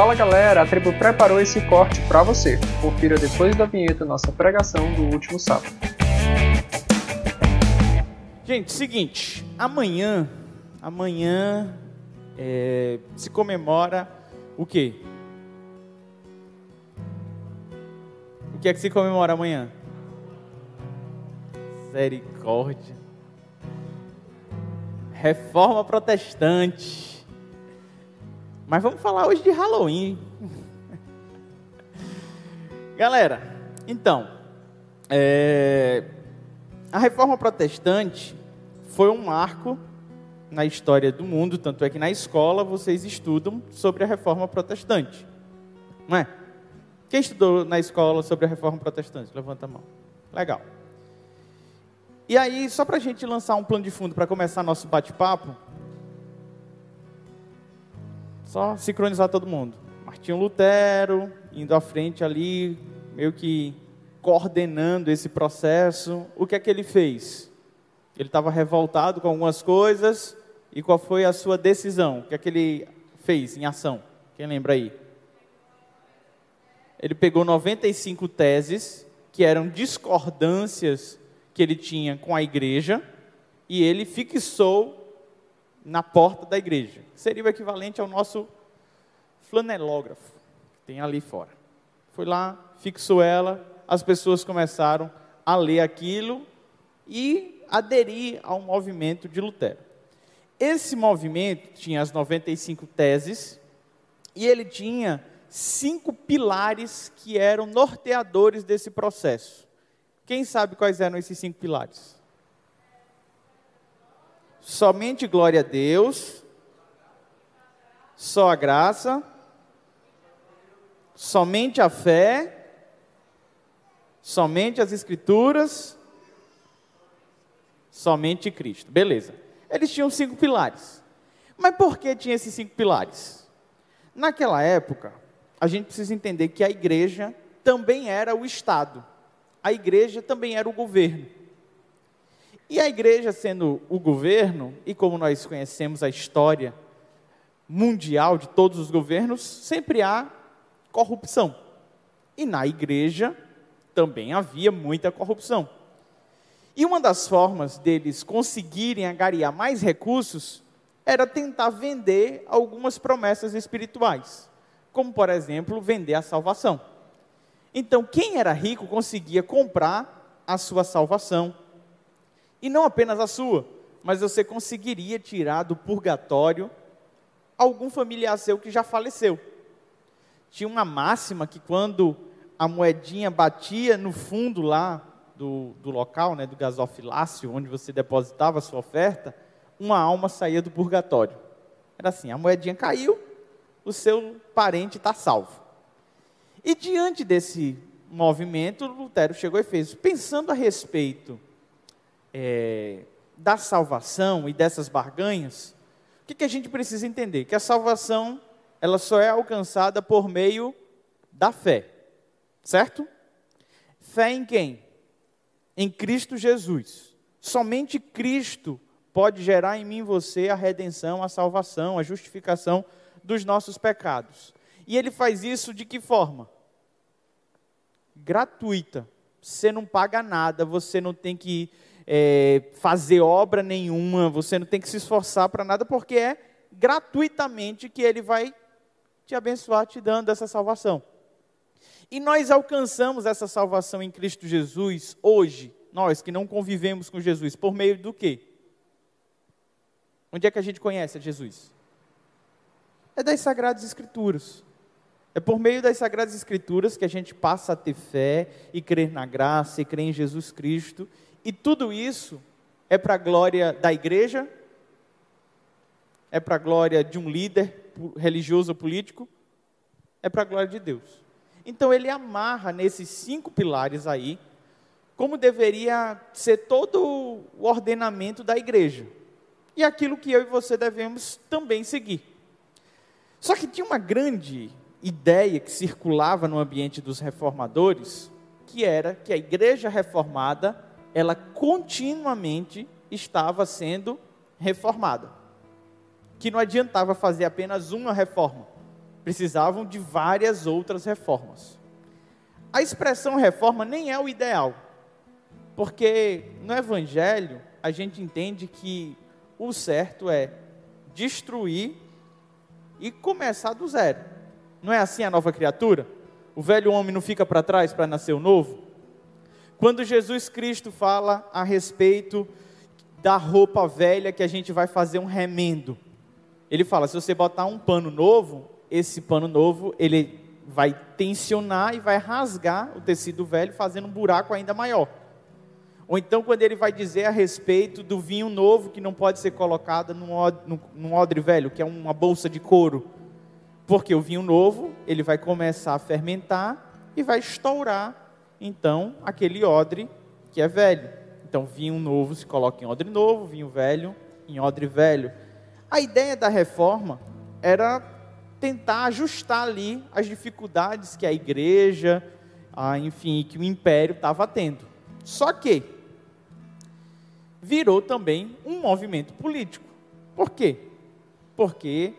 Fala galera, a tribo preparou esse corte para você. Confira depois da vinheta nossa pregação do último sábado. Gente, seguinte, amanhã, amanhã é, se comemora o quê? O que é que se comemora amanhã? Misericórdia. Reforma protestante. Mas vamos falar hoje de Halloween. Galera, então, é, a reforma protestante foi um marco na história do mundo, tanto é que na escola vocês estudam sobre a reforma protestante. Não é? Quem estudou na escola sobre a reforma protestante? Levanta a mão. Legal. E aí, só para a gente lançar um plano de fundo para começar nosso bate-papo, só sincronizar todo mundo. Martinho Lutero indo à frente ali, meio que coordenando esse processo. O que é que ele fez? Ele estava revoltado com algumas coisas, e qual foi a sua decisão? O que é que ele fez em ação? Quem lembra aí? Ele pegou 95 teses que eram discordâncias que ele tinha com a igreja e ele fixou na porta da igreja. Seria o equivalente ao nosso flanelógrafo que tem ali fora. Foi lá, fixou ela, as pessoas começaram a ler aquilo e aderir ao movimento de Lutero. Esse movimento tinha as 95 teses e ele tinha cinco pilares que eram norteadores desse processo. Quem sabe quais eram esses cinco pilares? Somente glória a Deus, só a graça, somente a fé, somente as Escrituras, somente Cristo. Beleza. Eles tinham cinco pilares. Mas por que tinha esses cinco pilares? Naquela época, a gente precisa entender que a igreja também era o Estado. A igreja também era o governo. E a igreja sendo o governo, e como nós conhecemos a história mundial de todos os governos, sempre há corrupção. E na igreja também havia muita corrupção. E uma das formas deles conseguirem angariar mais recursos era tentar vender algumas promessas espirituais, como por exemplo, vender a salvação. Então, quem era rico conseguia comprar a sua salvação. E não apenas a sua, mas você conseguiria tirar do purgatório algum familiar seu que já faleceu. Tinha uma máxima que quando a moedinha batia no fundo lá do, do local, né, do gasofilácio, onde você depositava a sua oferta, uma alma saía do purgatório. Era assim, a moedinha caiu, o seu parente está salvo. E diante desse movimento, Lutero chegou e fez, pensando a respeito é, da salvação e dessas barganhas, o que, que a gente precisa entender? Que a salvação, ela só é alcançada por meio da fé, certo? Fé em quem? em Cristo Jesus. Somente Cristo pode gerar em mim e você a redenção, a salvação, a justificação dos nossos pecados. E ele faz isso de que forma? Gratuita. Você não paga nada, você não tem que é, fazer obra nenhuma, você não tem que se esforçar para nada, porque é gratuitamente que ele vai te abençoar, te dando essa salvação. E nós alcançamos essa salvação em Cristo Jesus hoje, nós que não convivemos com Jesus, por meio do quê? Onde é que a gente conhece Jesus? É das Sagradas Escrituras. É por meio das Sagradas Escrituras que a gente passa a ter fé e crer na graça e crer em Jesus Cristo. E tudo isso é para a glória da igreja? É para a glória de um líder religioso ou político? É para a glória de Deus. Então ele amarra nesses cinco pilares aí, como deveria ser todo o ordenamento da igreja. E aquilo que eu e você devemos também seguir. Só que tinha uma grande ideia que circulava no ambiente dos reformadores, que era que a igreja reformada, ela continuamente estava sendo reformada. Que não adiantava fazer apenas uma reforma precisavam de várias outras reformas. A expressão reforma nem é o ideal, porque no Evangelho a gente entende que o certo é destruir e começar do zero. Não é assim a nova criatura? O velho homem não fica para trás para nascer o novo? Quando Jesus Cristo fala a respeito da roupa velha que a gente vai fazer um remendo, ele fala: se você botar um pano novo, esse pano novo ele vai tensionar e vai rasgar o tecido velho, fazendo um buraco ainda maior. Ou então, quando ele vai dizer a respeito do vinho novo que não pode ser colocado num, num odre velho, que é uma bolsa de couro. Porque o vinho novo, ele vai começar a fermentar e vai estourar, então, aquele odre que é velho. Então, vinho novo se coloca em odre novo, vinho velho em odre velho. A ideia da reforma era tentar ajustar ali as dificuldades que a igreja, a, enfim, que o império estava tendo. Só que virou também um movimento político. Por quê? Porque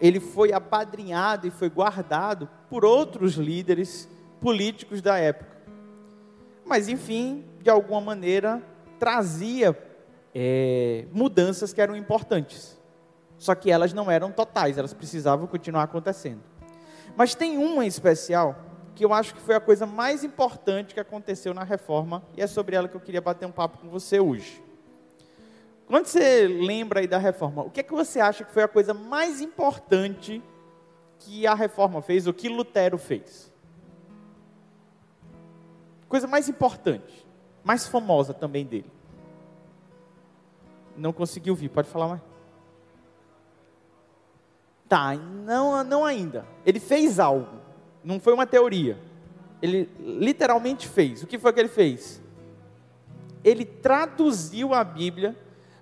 ele foi apadrinhado e foi guardado por outros líderes políticos da época. Mas, enfim, de alguma maneira, trazia é, mudanças que eram importantes. Só que elas não eram totais, elas precisavam continuar acontecendo. Mas tem uma em especial que eu acho que foi a coisa mais importante que aconteceu na reforma e é sobre ela que eu queria bater um papo com você hoje. Quando você lembra aí da reforma, o que é que você acha que foi a coisa mais importante que a reforma fez, ou que Lutero fez? Coisa mais importante, mais famosa também dele. Não consegui ouvir, pode falar mais? Tá, não, não ainda. Ele fez algo. Não foi uma teoria. Ele literalmente fez. O que foi que ele fez? Ele traduziu a Bíblia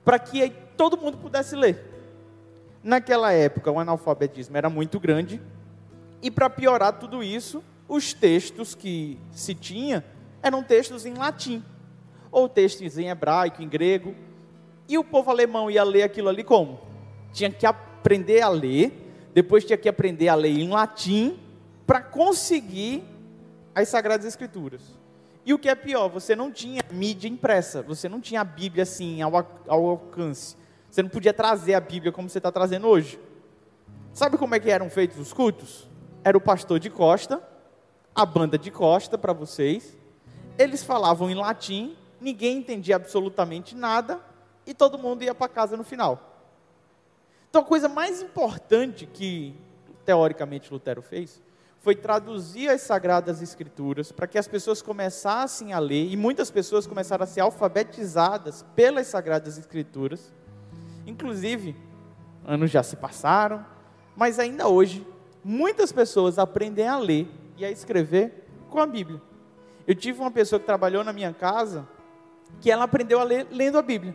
para que todo mundo pudesse ler. Naquela época, o analfabetismo era muito grande. E para piorar tudo isso, os textos que se tinha eram textos em latim, ou textos em hebraico, em grego. E o povo alemão ia ler aquilo ali como? Tinha que aprender a ler depois tinha que aprender a ler em latim para conseguir as Sagradas Escrituras. E o que é pior, você não tinha mídia impressa, você não tinha a Bíblia assim ao, alcance. Você não podia trazer a Bíblia como você está trazendo hoje. Sabe como é que eram feitos os cultos? Era o pastor de costa, a banda de costa para vocês. Eles falavam em latim, ninguém entendia absolutamente nada e todo mundo ia para casa no final. Então, a coisa mais importante que, teoricamente, Lutero fez foi traduzir as Sagradas Escrituras para que as pessoas começassem a ler, e muitas pessoas começaram a ser alfabetizadas pelas Sagradas Escrituras. Inclusive, anos já se passaram, mas ainda hoje, muitas pessoas aprendem a ler e a escrever com a Bíblia. Eu tive uma pessoa que trabalhou na minha casa que ela aprendeu a ler lendo a Bíblia.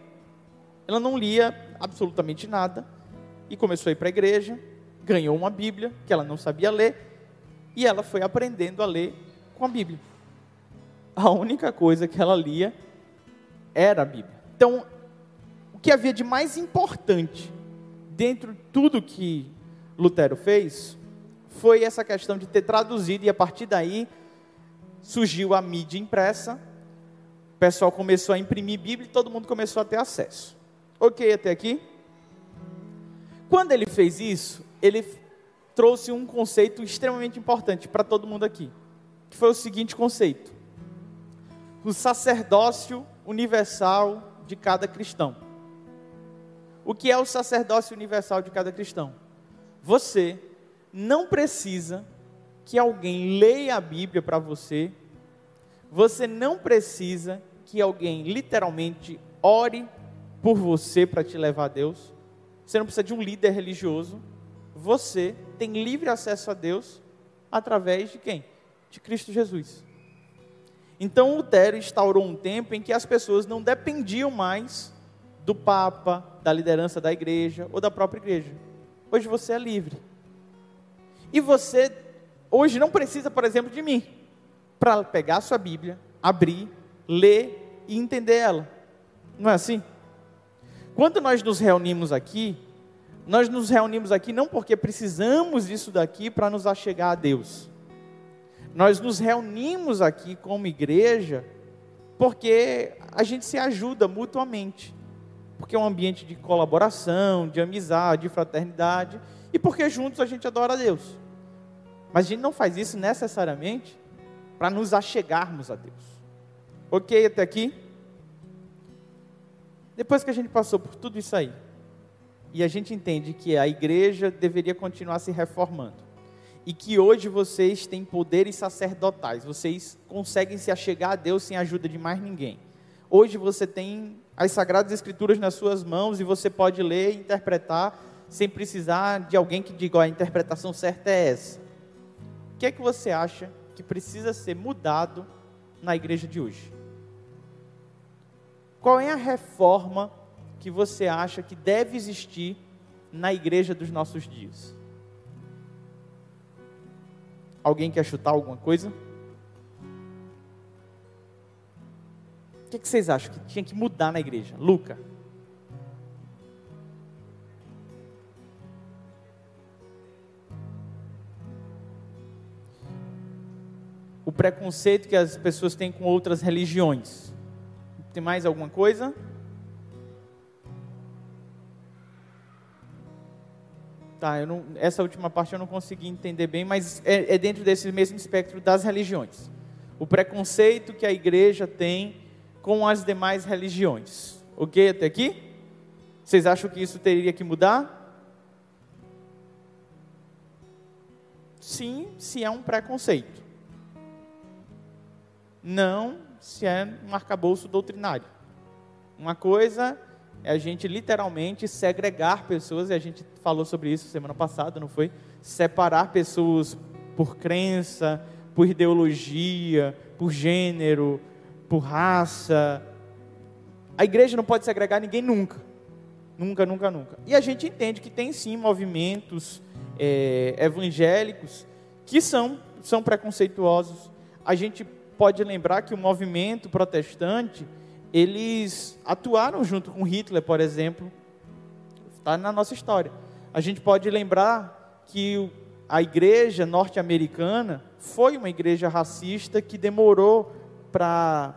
Ela não lia absolutamente nada, e começou a ir para a igreja, ganhou uma Bíblia que ela não sabia ler e ela foi aprendendo a ler com a Bíblia. A única coisa que ela lia era a Bíblia. Então, o que havia de mais importante dentro de tudo que Lutero fez foi essa questão de ter traduzido e a partir daí surgiu a mídia impressa. O pessoal começou a imprimir Bíblia e todo mundo começou a ter acesso. Ok até aqui? Quando ele fez isso, ele trouxe um conceito extremamente importante para todo mundo aqui, que foi o seguinte conceito: o sacerdócio universal de cada cristão. O que é o sacerdócio universal de cada cristão? Você não precisa que alguém leia a Bíblia para você, você não precisa que alguém literalmente ore por você para te levar a Deus. Você não precisa de um líder religioso. Você tem livre acesso a Deus através de quem? De Cristo Jesus. Então Lutero instaurou um tempo em que as pessoas não dependiam mais do Papa, da liderança da igreja ou da própria igreja. Hoje você é livre. E você hoje não precisa, por exemplo, de mim para pegar a sua Bíblia, abrir, ler e entender ela. Não é assim? Quando nós nos reunimos aqui, Nós nos reunimos aqui não porque precisamos disso daqui para nos achegar a Deus. Nós nos reunimos aqui como igreja porque a gente se ajuda mutuamente. Porque é um ambiente de colaboração, de amizade, de fraternidade e porque juntos a gente adora a Deus. Mas a gente não faz isso necessariamente para nos achegarmos a Deus. Ok até aqui? Depois que a gente passou por tudo isso aí, e a gente entende que a igreja deveria continuar se reformando. E que hoje vocês têm poderes sacerdotais, vocês conseguem se achegar a Deus sem a ajuda de mais ninguém. Hoje você tem as Sagradas Escrituras nas suas mãos e você pode ler e interpretar sem precisar de alguém que diga, a interpretação certa é essa. O que é que você acha que precisa ser mudado na igreja de hoje? Qual é a reforma que você acha que deve existir na igreja dos nossos dias? Alguém quer chutar alguma coisa? O que, vocês acham que tinha que mudar na igreja? Luca. Preconceito que as pessoas têm com outras religiões. Tem mais alguma coisa? Tá, eu não, essa última parte eu não consegui entender bem, mas é, é dentro desse mesmo espectro das religiões. O preconceito que a igreja tem com as demais religiões. Ok até aqui? Vocês acham que isso teria que mudar? Sim, se é um preconceito. Não se é um arcabouço doutrinário. Uma coisa é a gente literalmente segregar pessoas, e a gente falou sobre isso semana passada, não foi? Separar pessoas por crença, por ideologia, por gênero, por raça. A igreja não pode segregar ninguém nunca. Nunca, nunca, nunca. E a gente entende que tem sim movimentos é, evangélicos que são, são preconceituosos. A gente pode lembrar que o movimento protestante eles atuaram junto com Hitler, por exemplo. Está na nossa história. A gente pode lembrar que a igreja norte-americana foi uma igreja racista que demorou para,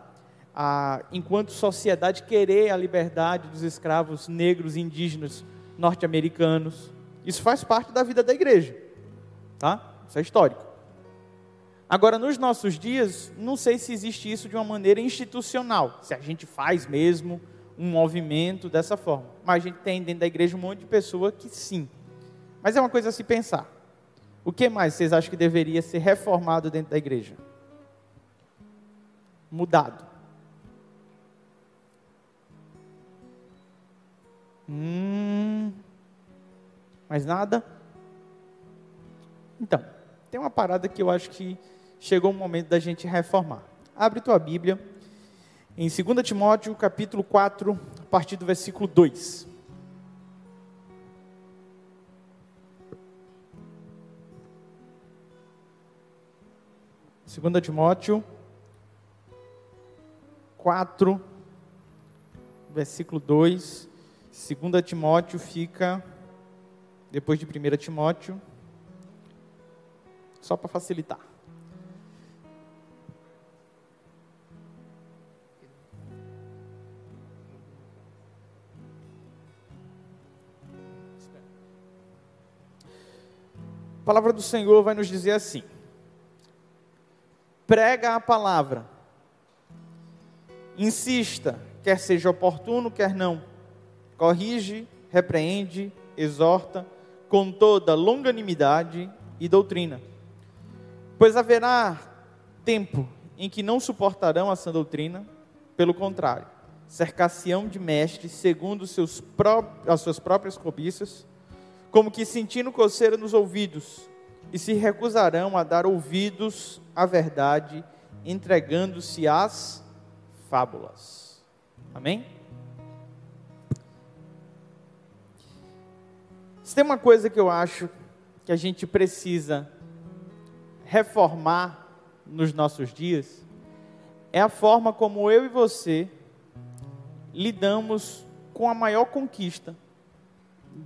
enquanto sociedade, querer a liberdade dos escravos negros e indígenas norte-americanos. Isso faz parte da vida da igreja, tá? Isso é histórico. Agora, nos nossos dias, não sei se existe isso de uma maneira institucional, se a gente faz mesmo um movimento dessa forma. Mas a gente tem dentro da igreja um monte de pessoa que sim. Mas é uma coisa a se pensar. O que mais vocês acham que deveria ser reformado dentro da igreja? Mudado. Hum, mais nada? Então, tem uma parada que eu acho que chegou o momento da gente reformar. Abre tua Bíblia em 2 Timóteo, capítulo 4, a partir do versículo 2. Segunda Timóteo 4, versículo 2. Segunda Timóteo fica depois de 1 Timóteo, só para facilitar. Palavra do Senhor vai nos dizer assim: prega a palavra, insista, quer seja oportuno, quer não, corrige, repreende, exorta, com toda longanimidade e doutrina. Pois haverá tempo em que não suportarão essa doutrina, pelo contrário, cercar-se-ão de mestres segundo seus as suas próprias cobiças como que sentindo coceira nos ouvidos, e se recusarão a dar ouvidos à verdade, entregando-se às fábulas. Amém? Se tem uma coisa que eu acho que a gente precisa reformar nos nossos dias, é a forma como eu e você lidamos com a maior conquista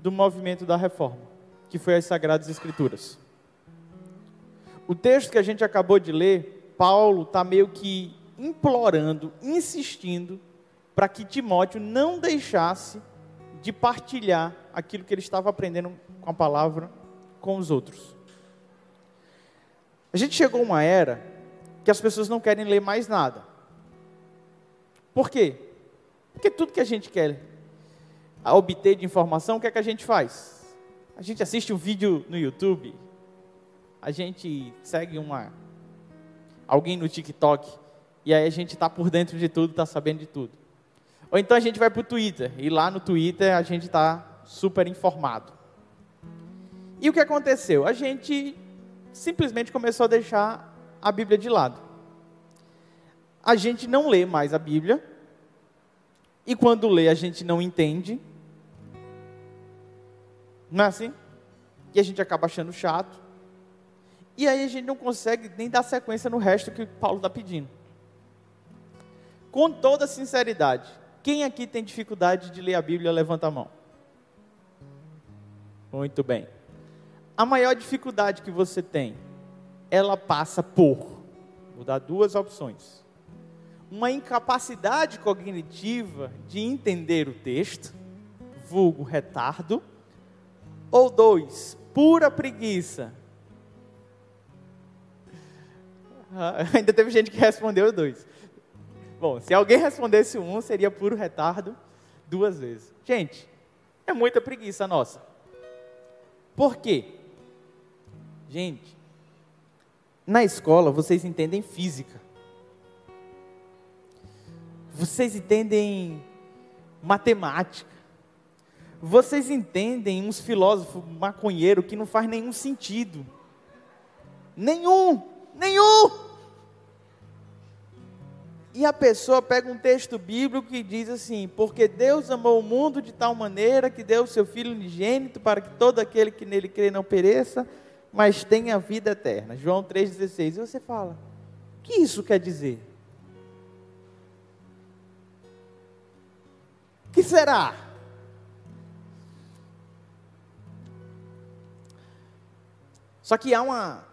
do movimento da reforma, que foi as Sagradas Escrituras. O texto que a gente acabou de ler, Paulo está meio que implorando, insistindo, para que Timóteo não deixasse de partilhar aquilo que ele estava aprendendo com a palavra com os outros. A gente chegou a uma era que as pessoas não querem ler mais nada. Por quê? Porque tudo que a gente quer obter de informação, o que é que a gente faz? A gente assiste um vídeo no YouTube, a gente segue uma alguém no TikTok e aí a gente está por dentro de tudo, está sabendo de tudo. Ou então a gente vai para o Twitter e lá no Twitter a gente está super informado. E o que aconteceu? A gente simplesmente começou a deixar a Bíblia de lado. A gente não lê mais a Bíblia, e quando lê a gente não entende. Não é assim? E a gente acaba achando chato. E aí a gente não consegue nem dar sequência no resto que Paulo está pedindo. Com toda sinceridade, quem aqui tem dificuldade de ler a Bíblia, levanta a mão. Muito bem. A maior dificuldade que você tem, ela passa por, vou dar duas opções. Uma incapacidade cognitiva de entender o texto, vulgo retardo, ou dois, pura preguiça. Ah, ainda teve gente que respondeu dois. Bom, se alguém respondesse um, seria puro retardo duas vezes. Gente, é muita preguiça nossa. Por quê? Gente, na escola vocês entendem física. Vocês entendem matemática. Vocês entendem uns filósofos maconheiros que não faz nenhum sentido. Nenhum, nenhum. E a pessoa pega um texto bíblico que diz assim: Porque Deus amou o mundo de tal maneira que deu o seu Filho unigênito para que todo aquele que nele crê não pereça, mas tem a vida eterna. João 3,16. E você fala: o que isso quer dizer? O que será? Só que há uma,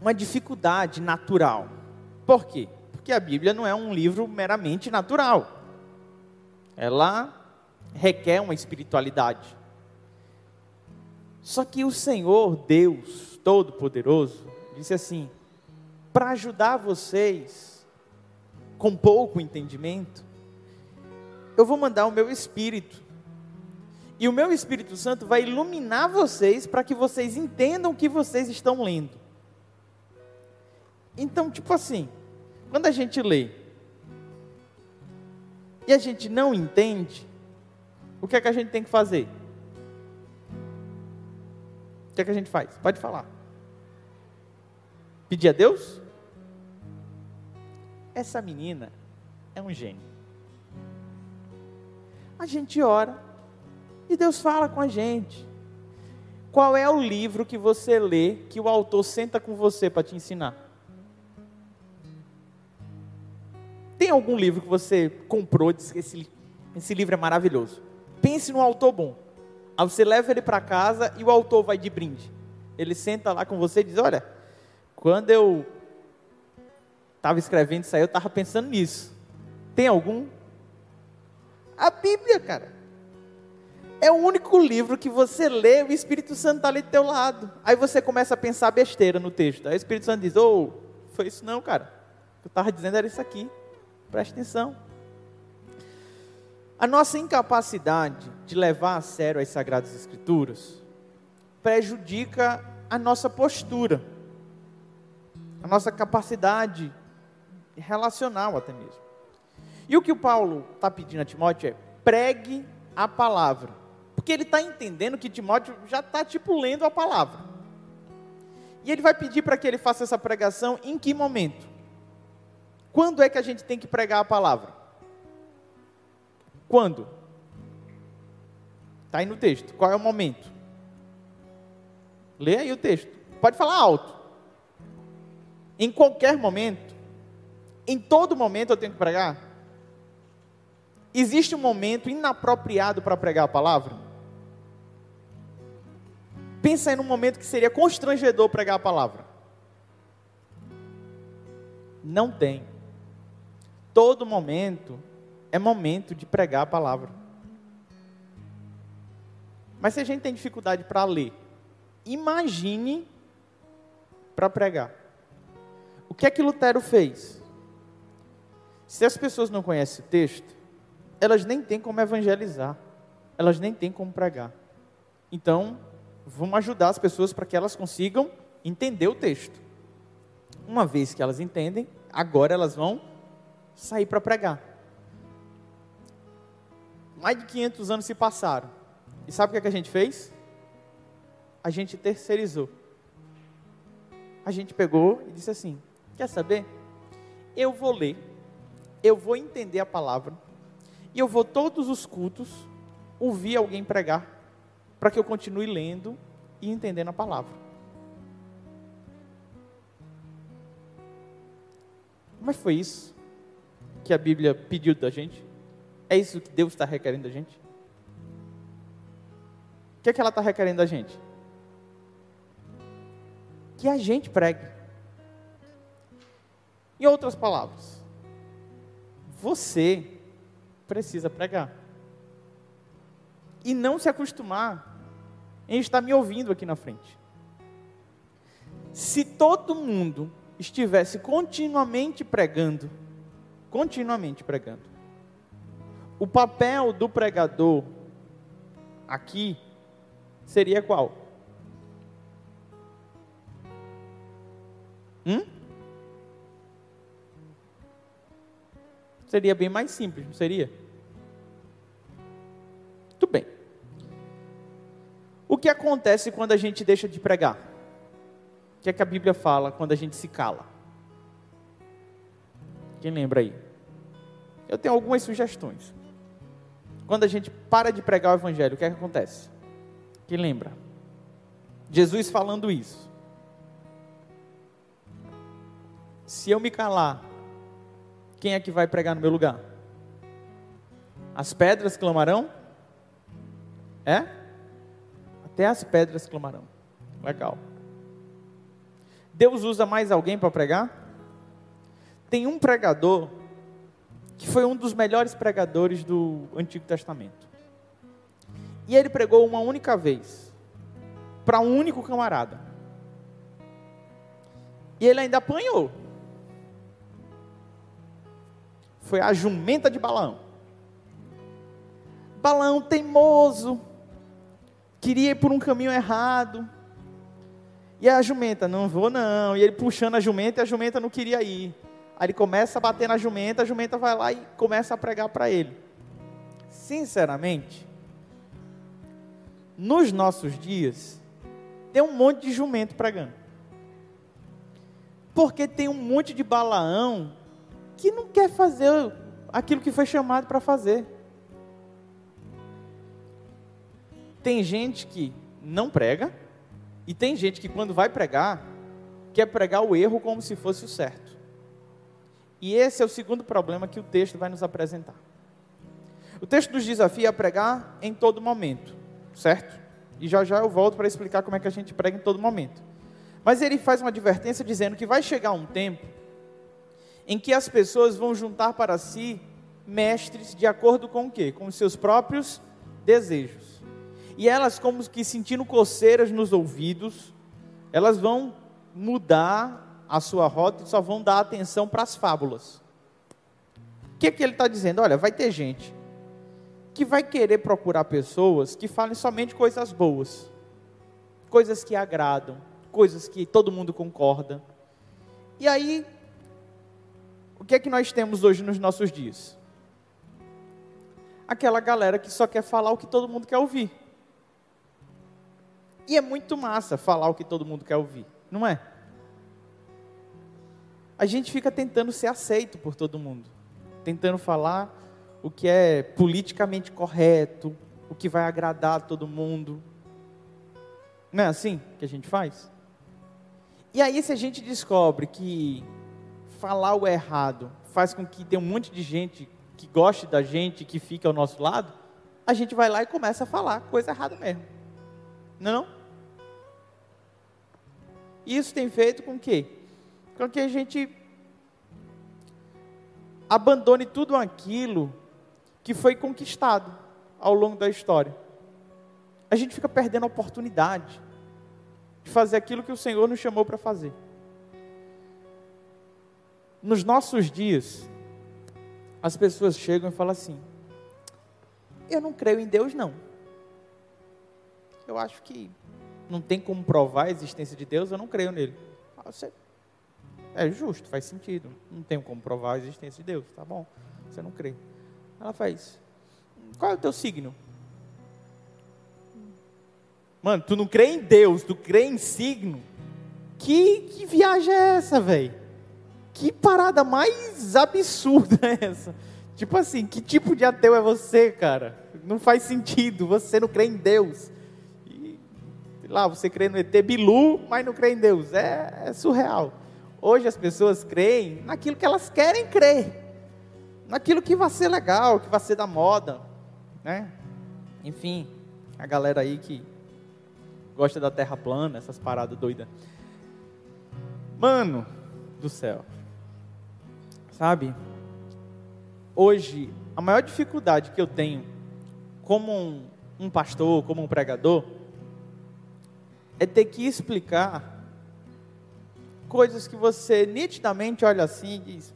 uma dificuldade natural. Por quê? Porque a Bíblia não é um livro meramente natural. Ela requer uma espiritualidade. Só que o Senhor, Deus Todo-Poderoso, disse assim: para ajudar vocês com pouco entendimento, eu vou mandar o meu Espírito. E o meu Espírito Santo vai iluminar vocês para que vocês entendam o que vocês estão lendo. Então, tipo assim, quando a gente lê e a gente não entende, o que é que a gente tem que fazer? O que, é que a gente faz? Pode falar. Pedir a Deus? Essa menina é um gênio. A gente ora e Deus fala com a gente. Qual é o livro que você lê que o autor senta com você para te ensinar? Tem algum livro que você comprou e disse esse, esse livro é maravilhoso? Pense num autor bom. Aí você leva ele para casa e o autor vai de brinde. Ele senta lá com você e diz: Olha, quando eu estava escrevendo isso aí, eu estava pensando nisso. Tem algum? A Bíblia, cara. É o único livro que você lê, o Espírito Santo está ali do teu lado. Aí você começa a pensar besteira no texto. Aí o Espírito Santo diz: Ô, oh, foi isso não, cara. O que eu estava dizendo era isso aqui. Preste atenção. A nossa incapacidade de levar a sério as Sagradas Escrituras prejudica a nossa postura, a nossa capacidade relacional até mesmo. E o que o Paulo está pedindo a Timóteo é pregue a palavra, porque ele está entendendo que Timóteo já está tipo lendo a palavra. E ele vai pedir para que ele faça essa pregação em que momento? Quando é que a gente tem que pregar a palavra? Quando? Está aí no texto. Qual é o momento? Lê aí o texto. Pode falar alto. Em qualquer momento, em todo momento eu tenho que pregar? Existe um momento inapropriado para pregar a palavra? Pensa aí num momento que seria constrangedor pregar a palavra. Não tem. Todo momento é momento de pregar a palavra. Mas se a gente tem dificuldade para ler, imagine para pregar. O que é que Lutero fez? Se as pessoas não conhecem o texto, elas nem têm como evangelizar, elas nem têm como pregar. Então, vamos ajudar as pessoas para que elas consigam entender o texto. Uma vez que elas entendem, agora elas vão sair para pregar. Mais de 500 anos se passaram. E sabe o que, é que a gente fez? A gente terceirizou. A gente pegou e disse assim: Quer saber? Eu vou ler, eu vou entender a palavra, e eu vou todos os cultos ouvir alguém pregar, para que eu continue lendo e entendendo a palavra. Mas foi isso que a Bíblia pediu da gente? É isso que Deus está requerendo da gente? O que é que ela está requerendo da gente? Que a gente pregue. Em outras palavras, você precisa pregar. E não se acostumar em estar me ouvindo aqui na frente. Se todo mundo estivesse continuamente pregando, continuamente pregando, o papel do pregador aqui seria qual? Hum? Seria bem mais simples, não seria? O que acontece quando a gente deixa de pregar? O que é que a Bíblia fala quando a gente se cala? Quem lembra aí? Eu tenho algumas sugestões. Quando a gente para de pregar o Evangelho, o que é que acontece? Quem lembra? Jesus falando isso. Se eu me calar, quem é que vai pregar no meu lugar? As pedras clamarão? É? Até as pedras clamarão. Legal. Deus usa mais alguém para pregar? Tem um pregador que foi um dos melhores pregadores do Antigo Testamento. E ele pregou uma única vez, para um único camarada. E ele ainda apanhou. Foi a jumenta de Balão. Balão teimoso, queria ir por um caminho errado. E a jumenta, não vou não. E ele puxando a jumenta e a jumenta não queria ir. Aí ele começa a bater na jumenta, a jumenta vai lá e começa a pregar para ele. Sinceramente, nos nossos dias, tem um monte de jumento pregando. Porque tem um monte de balaão que não quer fazer aquilo que foi chamado para fazer. Tem gente que não prega, e tem gente que quando vai pregar, quer pregar o erro como se fosse o certo. E esse é o segundo problema que o texto vai nos apresentar. O texto nos desafia a pregar em todo momento, certo? E já já eu volto para explicar como é que a gente prega em todo momento. Mas ele faz uma advertência dizendo que vai chegar um tempo em que as pessoas vão juntar para si mestres de acordo com o quê? Com os seus próprios desejos e elas, como que sentindo coceiras nos ouvidos, elas vão mudar a sua rota e só vão dar atenção para as fábulas. O que, é que ele está dizendo? Olha, vai ter gente que vai querer procurar pessoas que falem somente coisas boas, coisas que agradam, coisas que todo mundo concorda. E aí, o que é que nós temos hoje nos nossos dias? Aquela galera que só quer falar o que todo mundo quer ouvir. E é muito massa falar o que todo mundo quer ouvir, não é? A gente fica tentando ser aceito por todo mundo, tentando falar o que é politicamente correto, o que vai agradar todo mundo. Não é assim que a gente faz? E aí, se a gente descobre que falar o errado faz com que tenha um monte de gente que goste da gente, que fique ao nosso lado, a gente vai lá e começa a falar coisa errada mesmo. Não, isso tem feito com que? Com que a gente abandone tudo aquilo que foi conquistado ao longo da história. A gente fica perdendo a oportunidade de fazer aquilo que o Senhor nos chamou para fazer. Nos nossos dias, as pessoas chegam e falam assim: Eu não creio em Deus, não. Eu acho que não tem como provar a existência de Deus, eu não creio nele. Ah, você... É justo, faz sentido. Não tem como provar a existência de Deus, tá bom. Você não crê. Ela faz. Qual é o teu signo? Mano, tu não crê em Deus, tu crê em signo. Que, que viagem é essa, velho? Que parada mais absurda é essa? Tipo assim, que tipo de ateu é você, cara? Não faz sentido, você não crê em Deus lá, você crê no ET Bilu, mas não crê em Deus. É, é surreal. Hoje as pessoas creem naquilo que elas querem crer. Naquilo que vai ser legal, que vai ser da moda. Né? Enfim, a galera aí que gosta da terra plana, essas paradas doidas. Mano do céu. Sabe? Hoje, a maior dificuldade que eu tenho como um, um pastor, como um pregador, é ter que explicar coisas que você nitidamente olha assim e diz: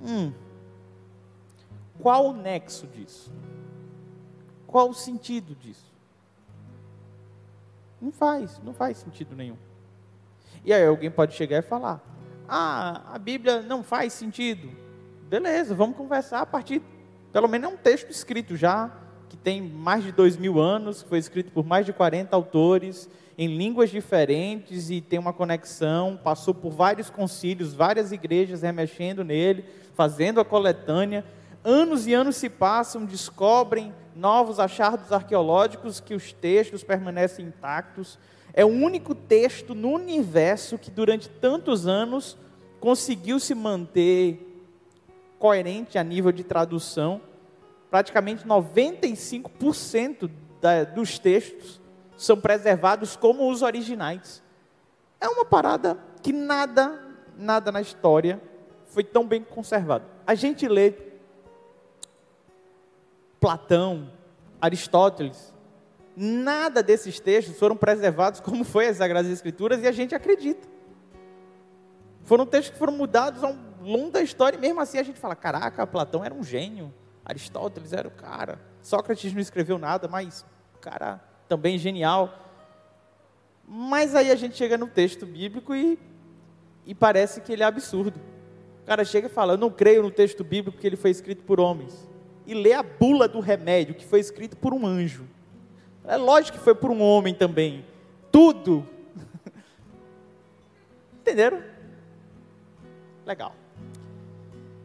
hum, qual o nexo disso? Qual o sentido disso? Não faz, não faz sentido nenhum. E aí alguém pode chegar e falar: Ah, a Bíblia não faz sentido. Beleza, vamos conversar a partir, pelo menos é um texto escrito já, que tem mais de dois mil anos, foi escrito por mais de 40 autores, em línguas diferentes e tem uma conexão, passou por vários concílios, várias igrejas remexendo nele, fazendo a coletânea. Anos e anos se passam, descobrem novos achados arqueológicos que os textos permanecem intactos. É o único texto no universo que durante tantos anos conseguiu se manter coerente a nível de tradução. Praticamente 95% da, dos textos são preservados como os originais. É uma parada que nada, nada na história foi tão bem conservado. A gente lê Platão, Aristóteles, nada desses textos foram preservados como foi as Sagradas Escrituras e a gente acredita. Foram textos que foram mudados ao longo da história e mesmo assim a gente fala, caraca, Platão era um gênio, Aristóteles era o cara, Sócrates não escreveu nada, mas cara também genial. Mas aí a gente chega no texto bíblico e, e parece que ele é absurdo. O cara chega e fala: Eu não creio no texto bíblico que ele foi escrito por homens. E lê a bula do remédio que foi escrito por um anjo. É lógico que foi por um homem também. Tudo. Entenderam? Legal.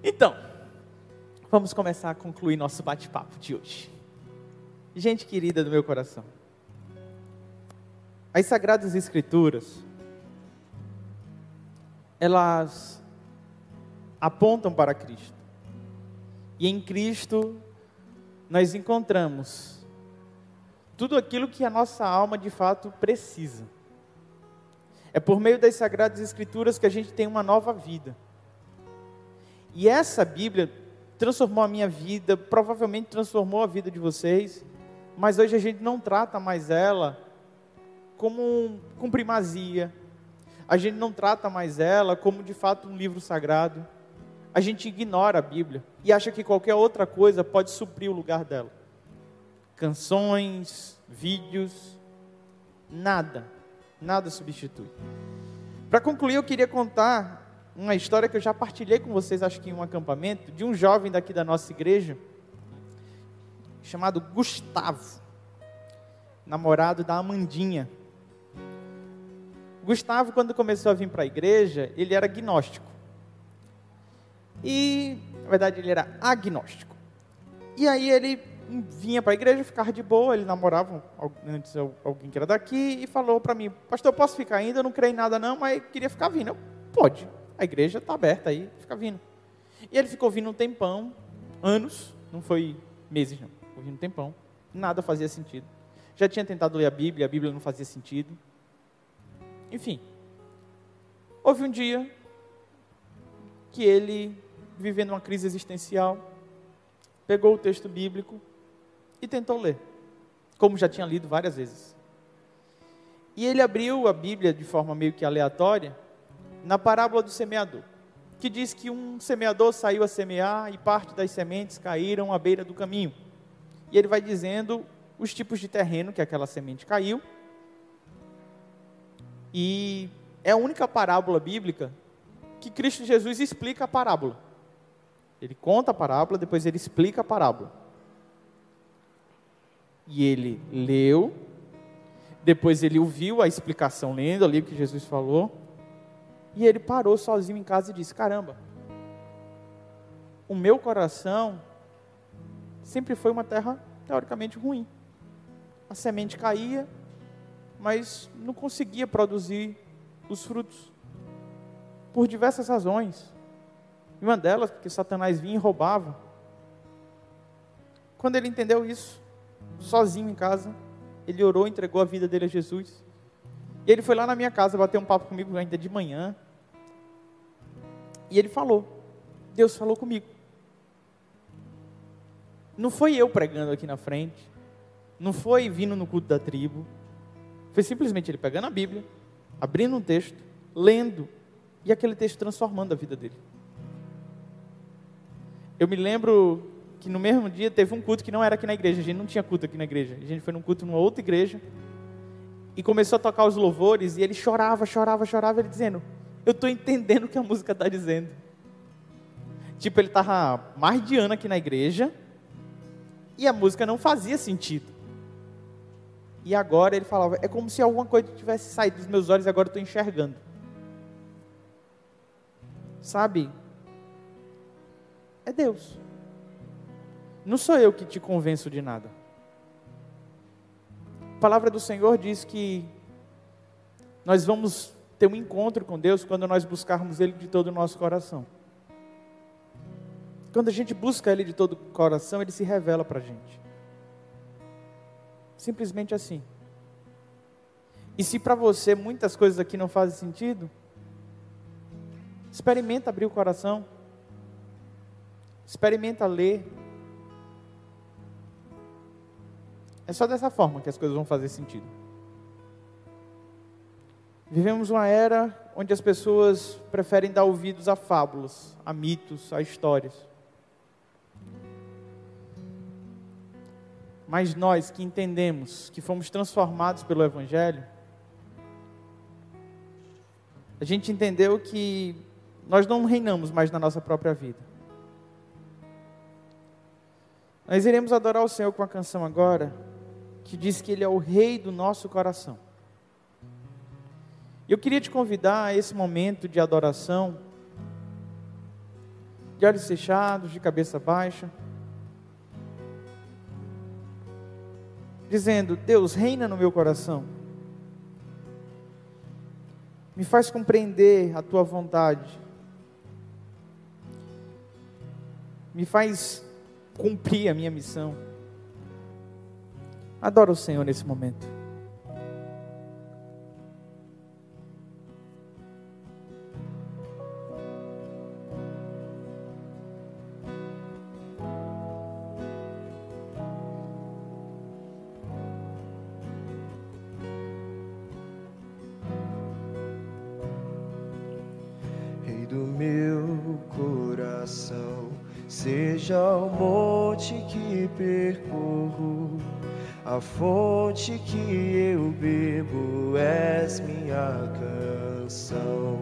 Então, vamos começar a concluir nosso bate-papo de hoje. Gente querida do meu coração. As Sagradas Escrituras, elas apontam para Cristo. E em Cristo nós encontramos tudo aquilo que a nossa alma de fato precisa. É por meio das Sagradas Escrituras que a gente tem uma nova vida. E essa Bíblia transformou a minha vida, provavelmente transformou a vida de vocês, mas hoje a gente não trata mais ela como com primazia. A gente não trata mais ela como de fato um livro sagrado. A gente ignora a Bíblia e acha que qualquer outra coisa pode suprir o lugar dela. Canções, vídeos, nada, nada substitui. Para concluir, eu queria contar uma história que eu já partilhei com vocês, acho que em um acampamento, de um jovem daqui da nossa igreja, chamado Gustavo, namorado da Amandinha. Gustavo, quando começou a vir para a igreja, ele era agnóstico. E, na verdade, ele era agnóstico. E aí ele vinha para a igreja, ficava de boa, ele namorava antes alguém que era daqui e falou para mim, pastor, posso ficar ainda? Eu não creio em nada não, mas queria ficar vindo. Eu, pode, a igreja está aberta aí, fica vindo. E ele ficou vindo um tempão, anos, não foi meses não, ficou vindo um tempão, nada fazia sentido. Já tinha tentado ler a Bíblia, a Bíblia não fazia sentido. Enfim, Houve um dia que ele, vivendo uma crise existencial, pegou o texto bíblico e tentou ler, como já tinha lido várias vezes. E ele abriu a Bíblia de forma meio que aleatória na parábola do semeador, que diz que um semeador saiu a semear e parte das sementes caíram à beira do caminho. E ele vai dizendo os tipos de terreno que aquela semente caiu. E é a única parábola bíblica que Cristo Jesus explica a parábola. Ele conta a parábola, depois ele explica a parábola. E ele leu, depois ele ouviu a explicação lendo ali o que Jesus falou, e ele parou sozinho em casa e disse: Caramba, o meu coração sempre foi uma terra teoricamente ruim. A semente caía, mas não conseguia produzir os frutos. Por diversas razões. E uma delas, porque Satanás vinha e roubava. Quando ele entendeu isso, sozinho em casa, ele orou, entregou a vida dele a Jesus. E ele foi lá na minha casa bater um papo comigo ainda de manhã. E ele falou: Deus falou comigo. Não foi eu pregando aqui na frente, não foi vindo no culto da tribo, foi simplesmente ele pegando a Bíblia, abrindo um texto, lendo, e aquele texto transformando a vida dele. Eu me lembro que no mesmo dia teve um culto que não era aqui na igreja, a gente não tinha culto aqui na igreja, a gente foi num culto numa outra igreja, e começou a tocar os louvores, e ele chorava, chorava, chorava, ele dizendo: Eu estou entendendo o que a música está dizendo. Tipo, ele estava mais de ano aqui na igreja, e a música não fazia sentido. E agora ele falava, é como se alguma coisa tivesse saído dos meus olhos e agora eu estou enxergando. Sabe? É Deus. Não sou eu que te convenço de nada. A palavra do Senhor diz que nós vamos ter um encontro com Deus quando nós buscarmos Ele de todo o nosso coração. Quando a gente busca Ele de todo o coração, Ele se revela para a gente. Simplesmente assim. E se para você muitas coisas aqui não fazem sentido, experimenta abrir o coração. Experimenta ler. É só dessa forma que as coisas vão fazer sentido. Vivemos uma era onde as pessoas preferem dar ouvidos a fábulas, a mitos, a histórias. Mas nós que entendemos que fomos transformados pelo Evangelho, a gente entendeu que nós não reinamos mais na nossa própria vida. Nós iremos adorar o Senhor com a canção agora, que diz que Ele é o Rei do nosso coração. Eu queria te convidar a esse momento de adoração, de olhos fechados, de cabeça baixa. dizendo: Deus, reina no meu coração. Me faz compreender a tua vontade. Me faz cumprir a minha missão. Adoro o Senhor nesse momento. Fonte que eu bebo és minha canção.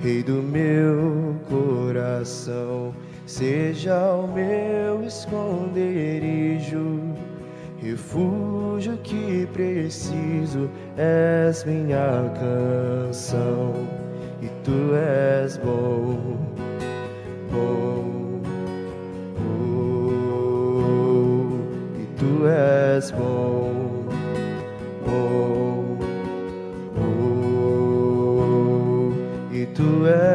Rei do meu coração, seja o meu esconderijo, refúgio que preciso, és minha canção, e tu és bom, bom. tu és bom, tu és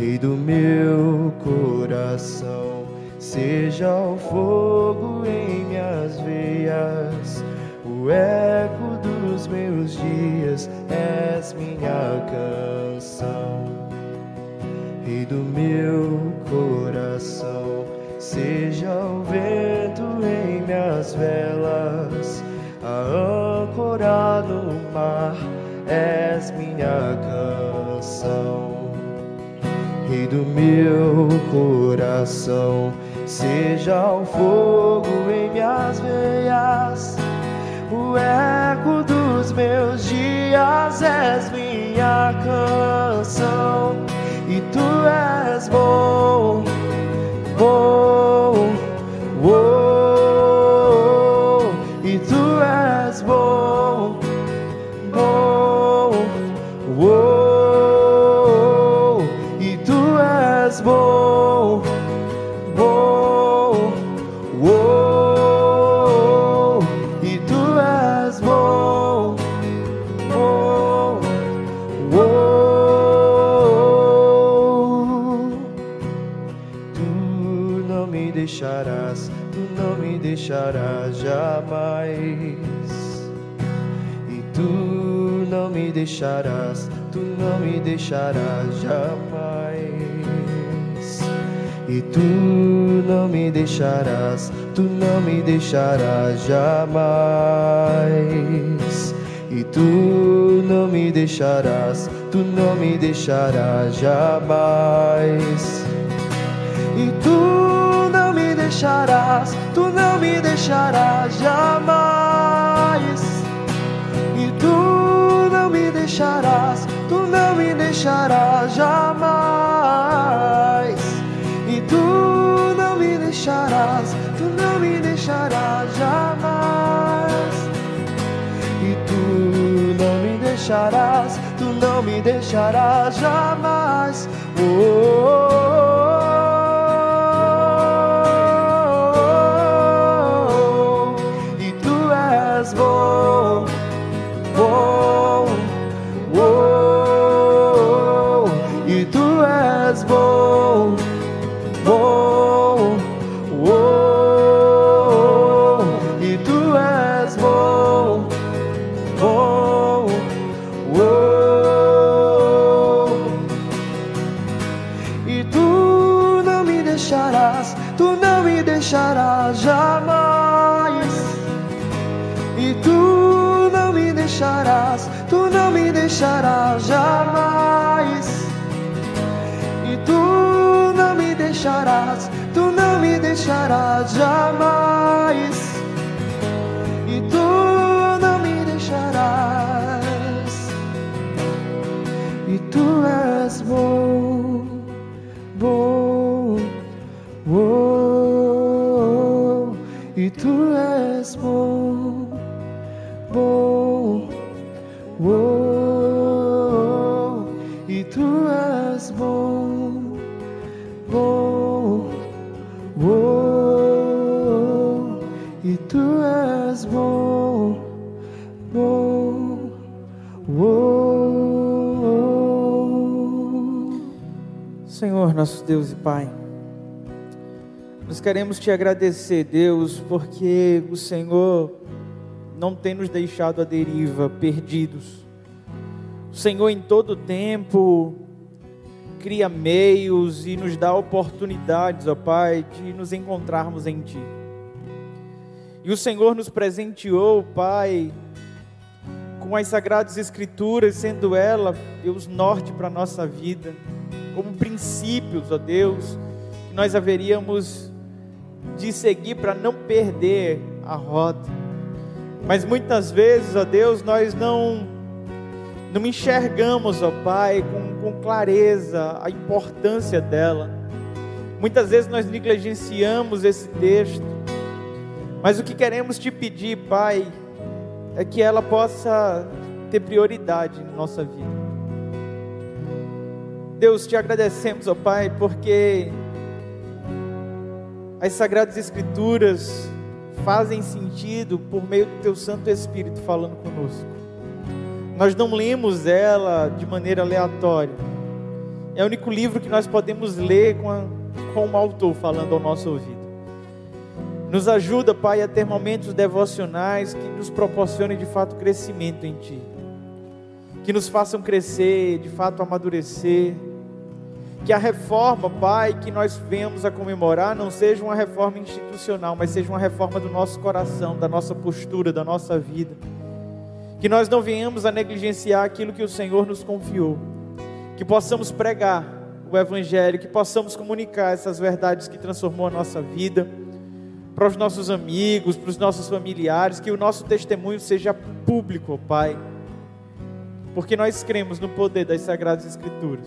Rei do meu coração, seja o fogo em minhas veias, o eco dos meus dias, és minha canção. Rei do meu coração, seja o vento em minhas velas, a âncora no mar, és minha canção. Rei do meu coração, seja o fogo em minhas veias, o eco dos meus dias, és minha canção, e tu és bom, deixarás jamais. E tu não me deixarás, tu não me deixarás jamais. E tu não me deixarás, tu não me deixarás jamais. E tu não me deixarás, tu não me deixarás jamais. E tu não me deixarás, tu não me deixarás jamais. E tu não me deixarás, tu não me deixarás jamais. E tu não me deixarás, tu não me deixarás jamais. Oh, nós queremos te agradecer, Deus, porque o Senhor não tem nos deixado à deriva, perdidos. O Senhor, em todo tempo, cria meios e nos dá oportunidades, ó Pai, de nos encontrarmos em Ti. E o Senhor nos presenteou, Pai, com as Sagradas Escrituras, sendo ela, Deus, norte para a nossa vida, como princípios, ó Deus, que nós haveríamos de seguir para não perder a rota. Mas muitas vezes, ó Deus, nós não, não enxergamos, ó Pai, com, com clareza a importância dela. Muitas vezes nós negligenciamos esse texto, mas o que queremos te pedir, Pai, é que ela possa ter prioridade na nossa vida. Deus, te agradecemos, ó Pai, porque as Sagradas Escrituras fazem sentido por meio do Teu Santo Espírito falando conosco. Nós não lemos ela de maneira aleatória. É o único livro que nós podemos ler com, a, com um autor falando ao nosso ouvido. Nos ajuda, Pai, a ter momentos devocionais que nos proporcionem de fato crescimento em Ti. Que nos façam crescer, de fato amadurecer. Que a reforma, Pai, que nós venhamos a comemorar não seja uma reforma institucional, mas seja uma reforma do nosso coração, da nossa postura, da nossa vida. Que nós não venhamos a negligenciar aquilo que o Senhor nos confiou. Que possamos pregar o Evangelho, que possamos comunicar essas verdades que transformou a nossa vida para os nossos amigos, para os nossos familiares, que o nosso testemunho seja público, Pai, porque nós cremos no poder das Sagradas Escrituras.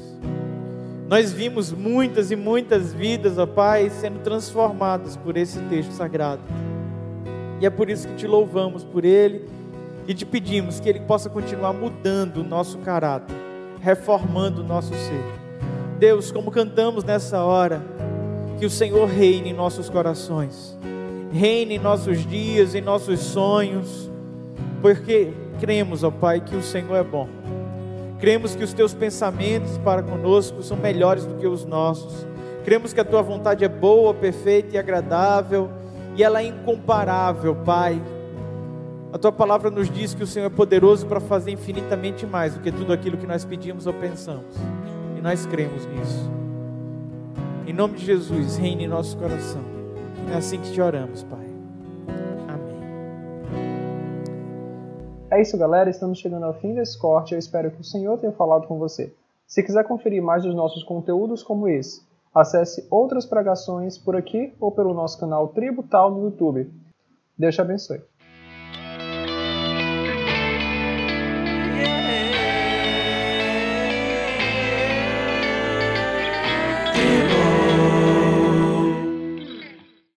Nós vimos muitas e muitas vidas, ó Pai, sendo transformadas por esse texto sagrado. E é por isso que te louvamos por ele e te pedimos que ele possa continuar mudando o nosso caráter, reformando o nosso ser. Deus, como cantamos nessa hora, que o Senhor reine em nossos corações reine em nossos dias, em nossos sonhos, porque cremos, ó Pai, que o Senhor é bom. Cremos que os teus pensamentos para conosco são melhores do que os nossos. Cremos que a tua vontade é boa, perfeita e agradável, e ela é incomparável, Pai. A tua palavra nos diz que o Senhor é poderoso para fazer infinitamente mais do que tudo aquilo que nós pedimos ou pensamos. E nós cremos nisso. Em nome de Jesus, reine em nosso coração. É assim que te oramos, Pai. É isso, galera. Estamos chegando ao fim desse corte. Eu espero que o Senhor tenha falado com você. Se quiser conferir mais dos nossos conteúdos como esse, acesse outras pregações por aqui ou pelo nosso canal Tributal no YouTube. Deus te abençoe.